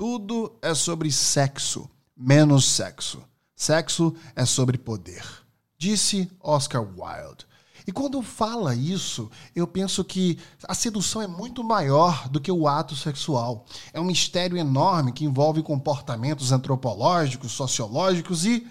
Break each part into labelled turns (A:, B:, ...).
A: Tudo é sobre sexo, menos sexo. Sexo é sobre poder. Disse Oscar Wilde. E quando fala isso, eu penso que a sedução é muito maior do que o ato sexual. É um mistério enorme que envolve comportamentos antropológicos, sociológicos e,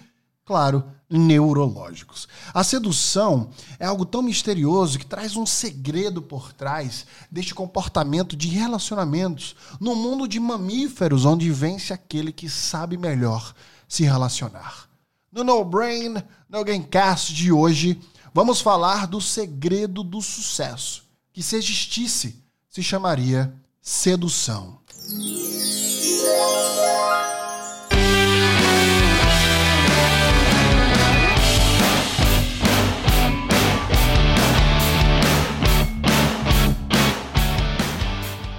A: claro, neurológicos. A sedução é algo tão misterioso que traz um segredo por trás deste comportamento de relacionamentos no mundo de mamíferos, onde vence aquele que sabe melhor se relacionar. No No Brain, no Gamecast de hoje, vamos falar do segredo do sucesso, que se existisse, se chamaria sedução.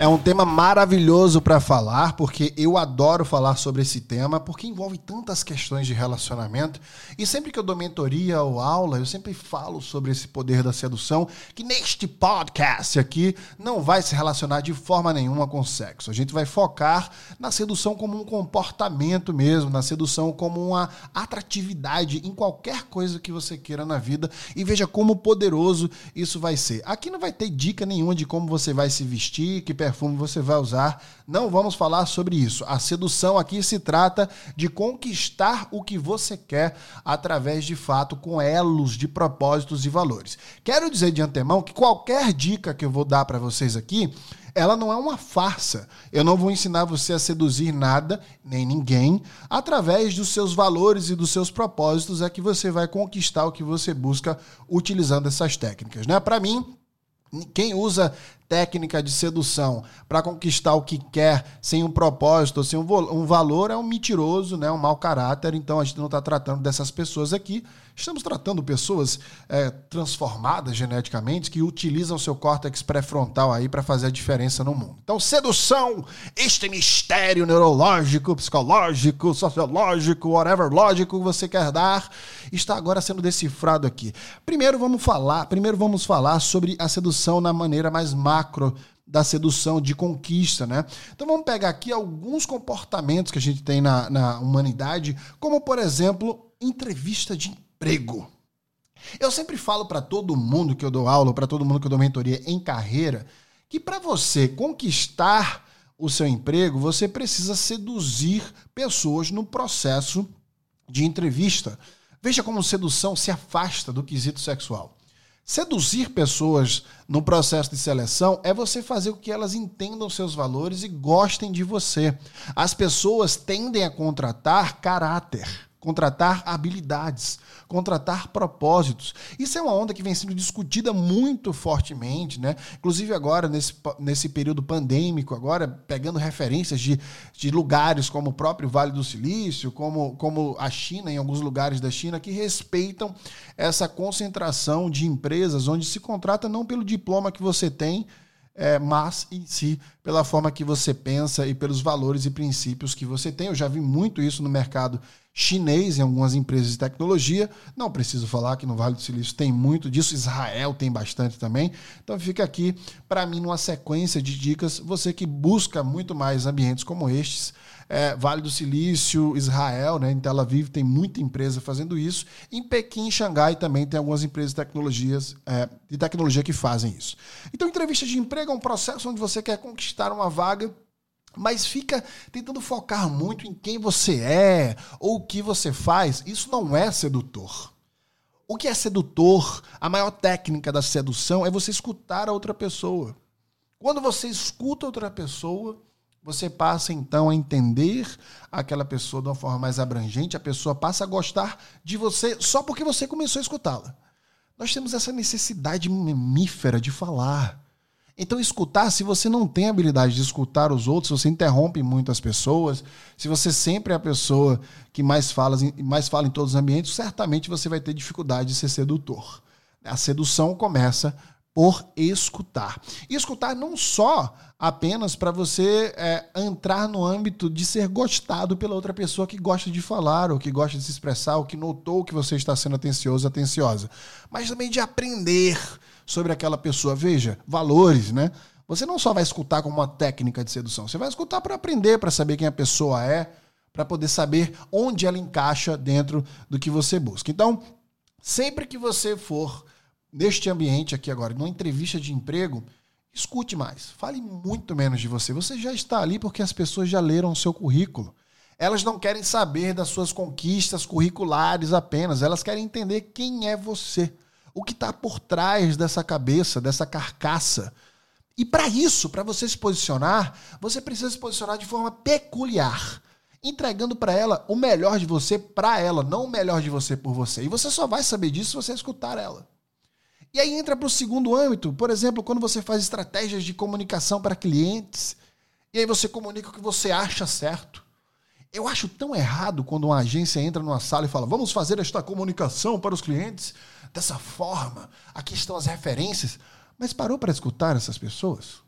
A: É um tema maravilhoso para falar, porque eu adoro falar sobre esse tema, porque envolve tantas questões de relacionamento. E sempre que eu dou mentoria ou aula, eu sempre falo sobre esse poder da sedução, que neste podcast aqui não vai se relacionar de forma nenhuma com sexo. A gente vai focar na sedução como um comportamento mesmo, na sedução como uma atratividade em qualquer coisa que você queira na vida e veja como poderoso isso vai ser. Aqui não vai ter dica nenhuma de como você vai se vestir, que perfume você vai usar. Não vamos falar sobre isso. A sedução aqui se trata de conquistar o que você quer através de fato com elos de propósitos e valores. Quero dizer de antemão que qualquer dica que eu vou dar para vocês aqui, ela não é uma farsa. Eu não vou ensinar você a seduzir nada, nem ninguém. Através dos seus valores e dos seus propósitos é que você vai conquistar o que você busca utilizando essas técnicas. Né? Para mim, quem usa técnica de sedução para conquistar o que quer sem um propósito, sem um, um, valor, é um mentiroso, né? um mau caráter. Então a gente não está tratando dessas pessoas aqui. Estamos tratando pessoas é, transformadas geneticamente que utilizam seu córtex pré-frontal aí para fazer a diferença no mundo. Então, sedução, este mistério neurológico, psicológico, sociológico, whatever lógico que você quer dar, está agora sendo decifrado aqui. Primeiro vamos falar, primeiro vamos falar sobre a sedução na maneira mais macro da sedução, de conquista, né? Então vamos pegar aqui alguns comportamentos que a gente tem na, na humanidade, como por exemplo, entrevista de emprego. Eu sempre falo para todo mundo que eu dou aula, para todo mundo que eu dou mentoria em carreira, que para você conquistar o seu emprego, você precisa seduzir pessoas no processo de entrevista. Veja como sedução se afasta do quesito sexual. Seduzir pessoas no processo de seleção é você fazer com que elas entendam seus valores e gostem de você. As pessoas tendem a contratar caráter contratar habilidades, contratar propósitos. Isso é uma onda que vem sendo discutida muito fortemente, né? Inclusive agora, nesse, nesse período pandêmico, agora pegando referências de, de lugares como o próprio Vale do Silício, como, como a China, em alguns lugares da China, que respeitam essa concentração de empresas onde se contrata não pelo diploma que você tem, é, mas em si pela forma que você pensa e pelos valores e princípios que você tem. Eu já vi muito isso no mercado chinês em algumas empresas de tecnologia. Não preciso falar que no Vale do Silício tem muito disso, Israel tem bastante também. Então fica aqui para mim numa sequência de dicas, você que busca muito mais ambientes como estes, é, Vale do Silício, Israel, né, em Tel Aviv tem muita empresa fazendo isso. Em Pequim, Xangai também tem algumas empresas de tecnologias é, de tecnologia que fazem isso. Então entrevista de emprego é um processo onde você quer conquistar uma vaga mas fica tentando focar muito em quem você é ou o que você faz. Isso não é sedutor. O que é sedutor, a maior técnica da sedução é você escutar a outra pessoa. Quando você escuta outra pessoa, você passa então a entender aquela pessoa de uma forma mais abrangente, a pessoa passa a gostar de você só porque você começou a escutá-la. Nós temos essa necessidade mamífera de falar. Então, escutar, se você não tem habilidade de escutar os outros, se você interrompe muito as pessoas, se você sempre é a pessoa que mais fala, mais fala em todos os ambientes, certamente você vai ter dificuldade de ser sedutor. A sedução começa por escutar. E escutar não só apenas para você é, entrar no âmbito de ser gostado pela outra pessoa que gosta de falar, ou que gosta de se expressar, ou que notou que você está sendo atencioso, atenciosa, mas também de aprender sobre aquela pessoa. Veja, valores, né? Você não só vai escutar como uma técnica de sedução, você vai escutar para aprender, para saber quem a pessoa é, para poder saber onde ela encaixa dentro do que você busca. Então, sempre que você for neste ambiente aqui agora, numa entrevista de emprego, escute mais, fale muito menos de você. Você já está ali porque as pessoas já leram o seu currículo. Elas não querem saber das suas conquistas curriculares apenas, elas querem entender quem é você, o que está por trás dessa cabeça, dessa carcaça. E para isso, para você se posicionar, você precisa se posicionar de forma peculiar, entregando para ela o melhor de você para ela, não o melhor de você por você. E você só vai saber disso se você escutar ela. E aí entra para o segundo âmbito, por exemplo, quando você faz estratégias de comunicação para clientes, e aí você comunica o que você acha certo. Eu acho tão errado quando uma agência entra numa sala e fala: vamos fazer esta comunicação para os clientes dessa forma. Aqui estão as referências. Mas parou para escutar essas pessoas?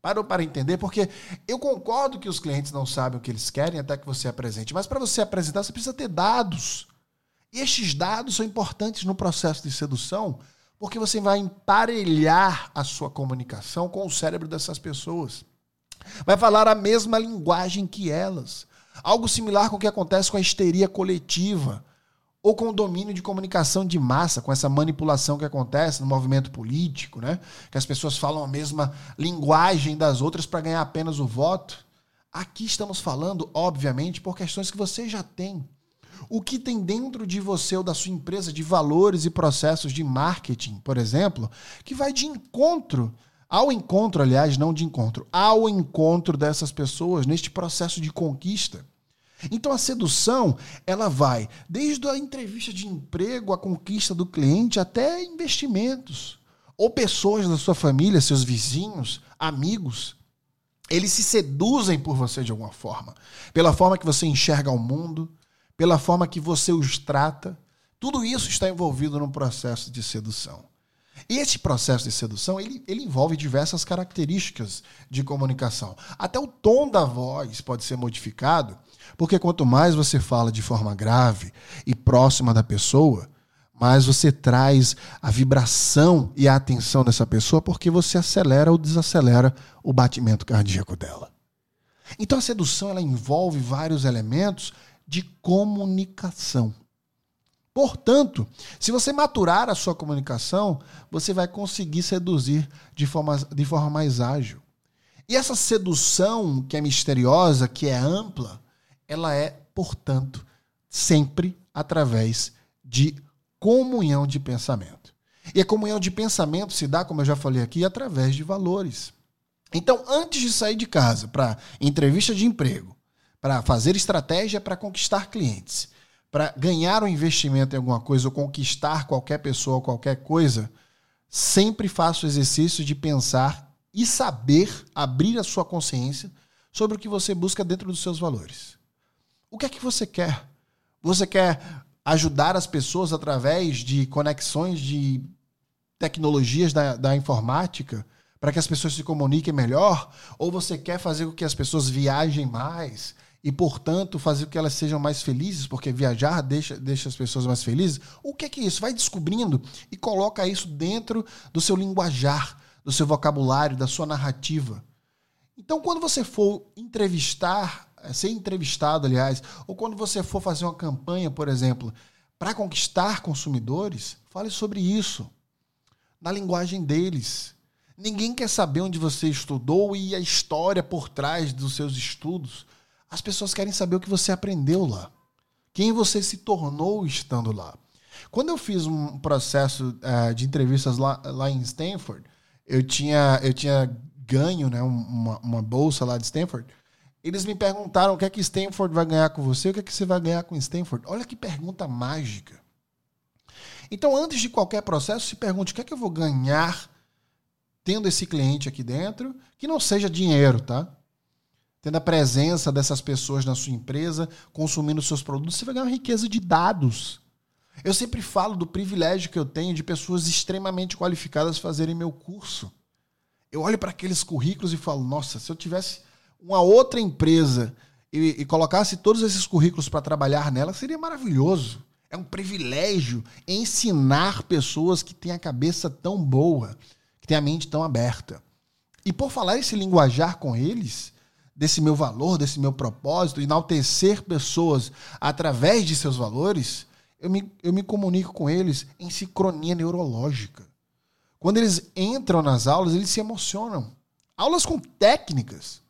A: Parou para entender? Porque eu concordo que os clientes não sabem o que eles querem até que você apresente. Mas para você apresentar, você precisa ter dados. E estes dados são importantes no processo de sedução, porque você vai emparelhar a sua comunicação com o cérebro dessas pessoas. Vai falar a mesma linguagem que elas. Algo similar com o que acontece com a histeria coletiva ou com o domínio de comunicação de massa, com essa manipulação que acontece no movimento político, né? Que as pessoas falam a mesma linguagem das outras para ganhar apenas o voto. Aqui estamos falando, obviamente, por questões que você já tem. O que tem dentro de você ou da sua empresa de valores e processos de marketing, por exemplo, que vai de encontro ao encontro, aliás, não de encontro, ao encontro dessas pessoas neste processo de conquista. Então a sedução, ela vai desde a entrevista de emprego, a conquista do cliente, até investimentos. Ou pessoas da sua família, seus vizinhos, amigos. Eles se seduzem por você de alguma forma. Pela forma que você enxerga o mundo, pela forma que você os trata. Tudo isso está envolvido no processo de sedução. Esse processo de sedução, ele, ele envolve diversas características de comunicação. Até o tom da voz pode ser modificado, porque quanto mais você fala de forma grave e próxima da pessoa, mais você traz a vibração e a atenção dessa pessoa, porque você acelera ou desacelera o batimento cardíaco dela. Então a sedução ela envolve vários elementos de comunicação. Portanto, se você maturar a sua comunicação, você vai conseguir seduzir de forma, de forma mais ágil. E essa sedução que é misteriosa, que é ampla, ela é, portanto, sempre através de comunhão de pensamento. E a comunhão de pensamento se dá, como eu já falei aqui, através de valores. Então, antes de sair de casa para entrevista de emprego, para fazer estratégia para conquistar clientes, para ganhar um investimento em alguma coisa ou conquistar qualquer pessoa ou qualquer coisa, sempre faça o exercício de pensar e saber abrir a sua consciência sobre o que você busca dentro dos seus valores. O que é que você quer? Você quer ajudar as pessoas através de conexões de tecnologias da, da informática para que as pessoas se comuniquem melhor? Ou você quer fazer com que as pessoas viajem mais? E, portanto, fazer com que elas sejam mais felizes, porque viajar deixa, deixa as pessoas mais felizes. O que é que é isso? Vai descobrindo e coloca isso dentro do seu linguajar, do seu vocabulário, da sua narrativa. Então, quando você for entrevistar, eh, ser entrevistado, aliás, ou quando você for fazer uma campanha, por exemplo, para conquistar consumidores, fale sobre isso, na linguagem deles. Ninguém quer saber onde você estudou e a história por trás dos seus estudos. As pessoas querem saber o que você aprendeu lá. Quem você se tornou estando lá. Quando eu fiz um processo uh, de entrevistas lá, lá em Stanford, eu tinha, eu tinha ganho né, uma, uma bolsa lá de Stanford. Eles me perguntaram o que é que Stanford vai ganhar com você, o que é que você vai ganhar com Stanford. Olha que pergunta mágica. Então, antes de qualquer processo, se pergunte o que é que eu vou ganhar tendo esse cliente aqui dentro, que não seja dinheiro, tá? Tendo a presença dessas pessoas na sua empresa, consumindo seus produtos, você vai ganhar uma riqueza de dados. Eu sempre falo do privilégio que eu tenho de pessoas extremamente qualificadas fazerem meu curso. Eu olho para aqueles currículos e falo: nossa, se eu tivesse uma outra empresa e, e colocasse todos esses currículos para trabalhar nela, seria maravilhoso. É um privilégio ensinar pessoas que têm a cabeça tão boa, que têm a mente tão aberta. E por falar esse linguajar com eles, desse meu valor, desse meu propósito, enaltecer pessoas através de seus valores, eu me, eu me comunico com eles em sincronia neurológica. Quando eles entram nas aulas, eles se emocionam. Aulas com técnicas.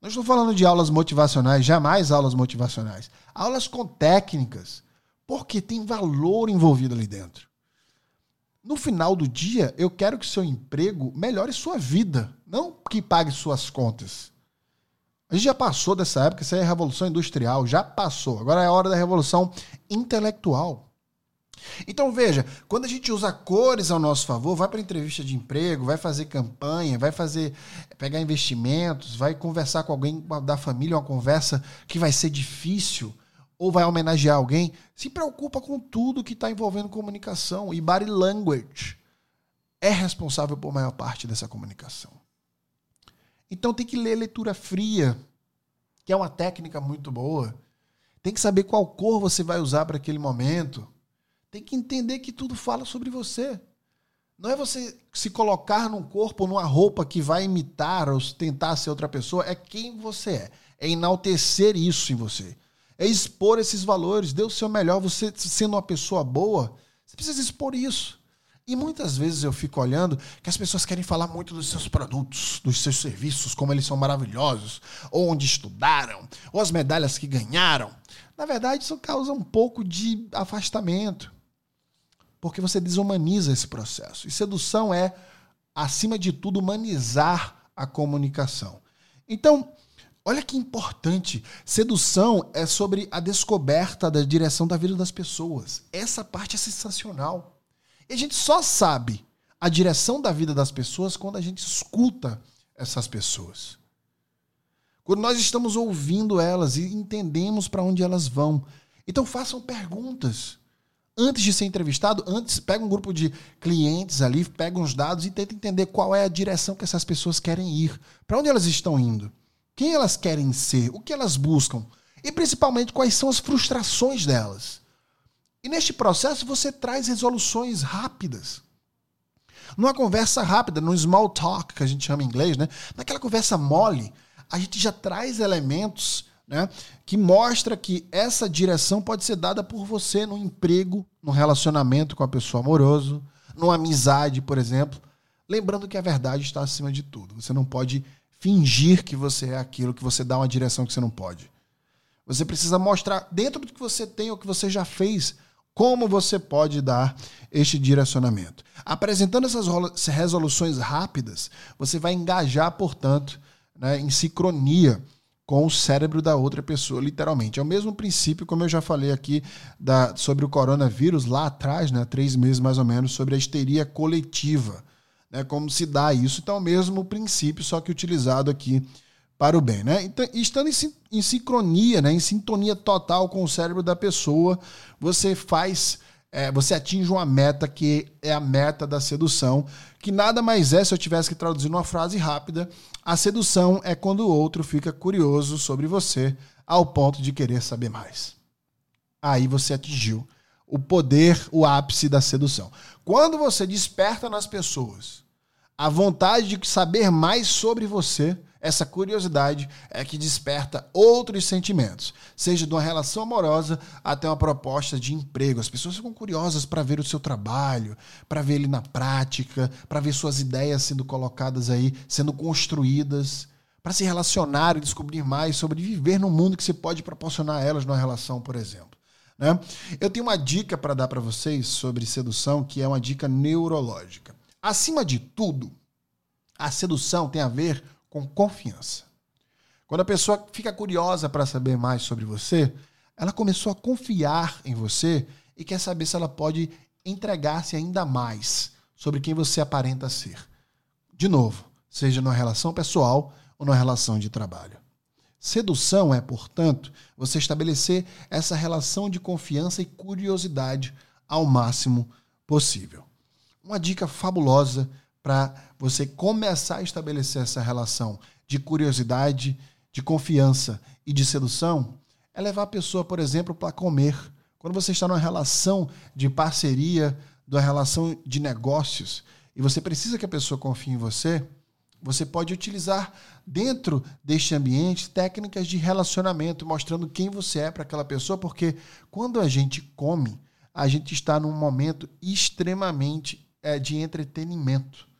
A: Não estou falando de aulas motivacionais, jamais aulas motivacionais. Aulas com técnicas. Porque tem valor envolvido ali dentro. No final do dia, eu quero que seu emprego melhore sua vida, não que pague suas contas. A gente já passou dessa época, isso aí é revolução industrial, já passou. Agora é a hora da revolução intelectual. Então veja, quando a gente usa cores ao nosso favor, vai para entrevista de emprego, vai fazer campanha, vai fazer pegar investimentos, vai conversar com alguém da família, uma conversa que vai ser difícil, ou vai homenagear alguém, se preocupa com tudo que está envolvendo comunicação. E body language é responsável por maior parte dessa comunicação. Então tem que ler leitura fria, que é uma técnica muito boa. Tem que saber qual cor você vai usar para aquele momento. Tem que entender que tudo fala sobre você. Não é você se colocar num corpo, numa roupa que vai imitar ou tentar ser outra pessoa, é quem você é. É enaltecer isso em você é expor esses valores, dê o seu melhor. Você sendo uma pessoa boa, você precisa expor isso. E muitas vezes eu fico olhando que as pessoas querem falar muito dos seus produtos, dos seus serviços, como eles são maravilhosos, ou onde estudaram, ou as medalhas que ganharam. Na verdade, isso causa um pouco de afastamento, porque você desumaniza esse processo. E sedução é, acima de tudo, humanizar a comunicação. Então, Olha que importante. Sedução é sobre a descoberta da direção da vida das pessoas. Essa parte é sensacional. E a gente só sabe a direção da vida das pessoas quando a gente escuta essas pessoas. Quando nós estamos ouvindo elas e entendemos para onde elas vão. Então façam perguntas. Antes de ser entrevistado, antes pega um grupo de clientes ali, pega uns dados e tenta entender qual é a direção que essas pessoas querem ir. Para onde elas estão indo? Quem elas querem ser? O que elas buscam? E principalmente quais são as frustrações delas. E neste processo você traz resoluções rápidas. Numa conversa rápida, no small talk, que a gente chama em inglês, né? Naquela conversa mole, a gente já traz elementos né, que mostra que essa direção pode ser dada por você no emprego, no relacionamento com a pessoa amoroso, numa amizade, por exemplo. Lembrando que a verdade está acima de tudo. Você não pode fingir que você é aquilo, que você dá uma direção que você não pode. Você precisa mostrar dentro do que você tem ou que você já fez, como você pode dar este direcionamento. Apresentando essas resoluções rápidas, você vai engajar, portanto, né, em sincronia com o cérebro da outra pessoa, literalmente. É o mesmo princípio, como eu já falei aqui da, sobre o coronavírus lá atrás, né, três meses mais ou menos, sobre a histeria coletiva né, como se dá isso. Então, é o mesmo princípio, só que utilizado aqui para o bem. Né? Então, estando em, em sincronia, né, em sintonia total com o cérebro da pessoa, você faz. É, você atinge uma meta que é a meta da sedução, que nada mais é, se eu tivesse que traduzir numa frase rápida, a sedução é quando o outro fica curioso sobre você ao ponto de querer saber mais. Aí você atingiu o poder, o ápice da sedução. Quando você desperta nas pessoas a vontade de saber mais sobre você, essa curiosidade é que desperta outros sentimentos, seja de uma relação amorosa até uma proposta de emprego. As pessoas ficam curiosas para ver o seu trabalho, para ver ele na prática, para ver suas ideias sendo colocadas aí, sendo construídas, para se relacionar e descobrir mais sobre viver no mundo que você pode proporcionar a elas numa relação, por exemplo. Né? Eu tenho uma dica para dar para vocês sobre sedução, que é uma dica neurológica. Acima de tudo, a sedução tem a ver com confiança. Quando a pessoa fica curiosa para saber mais sobre você, ela começou a confiar em você e quer saber se ela pode entregar-se ainda mais sobre quem você aparenta ser. De novo, seja numa relação pessoal ou numa relação de trabalho. Sedução é, portanto, você estabelecer essa relação de confiança e curiosidade ao máximo possível uma dica fabulosa para você começar a estabelecer essa relação de curiosidade, de confiança e de sedução é levar a pessoa, por exemplo, para comer. Quando você está numa relação de parceria, numa relação de negócios, e você precisa que a pessoa confie em você, você pode utilizar dentro deste ambiente técnicas de relacionamento, mostrando quem você é para aquela pessoa, porque quando a gente come, a gente está num momento extremamente é, de entretenimento.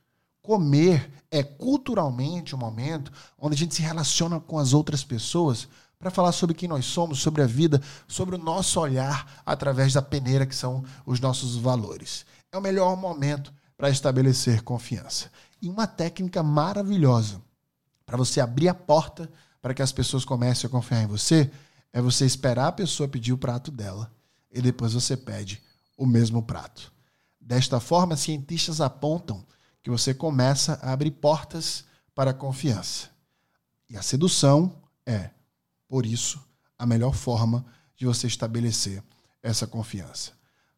A: Comer é culturalmente um momento onde a gente se relaciona com as outras pessoas para falar sobre quem nós somos, sobre a vida, sobre o nosso olhar através da peneira que são os nossos valores. É o melhor momento para estabelecer confiança. E uma técnica maravilhosa para você abrir a porta para que as pessoas comecem a confiar em você é você esperar a pessoa pedir o prato dela e depois você pede o mesmo prato. Desta forma, cientistas apontam que você começa a abrir portas para a confiança. E a sedução é por isso, a melhor forma de você estabelecer essa confiança.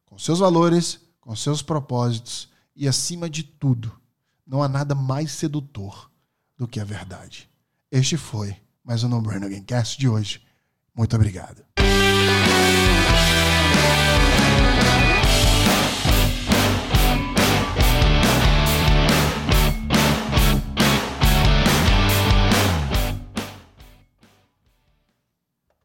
A: Com seus valores, com seus propósitos e, acima de tudo, não há nada mais sedutor do que a verdade. Este foi mais um No Again Cast de hoje. Muito obrigado.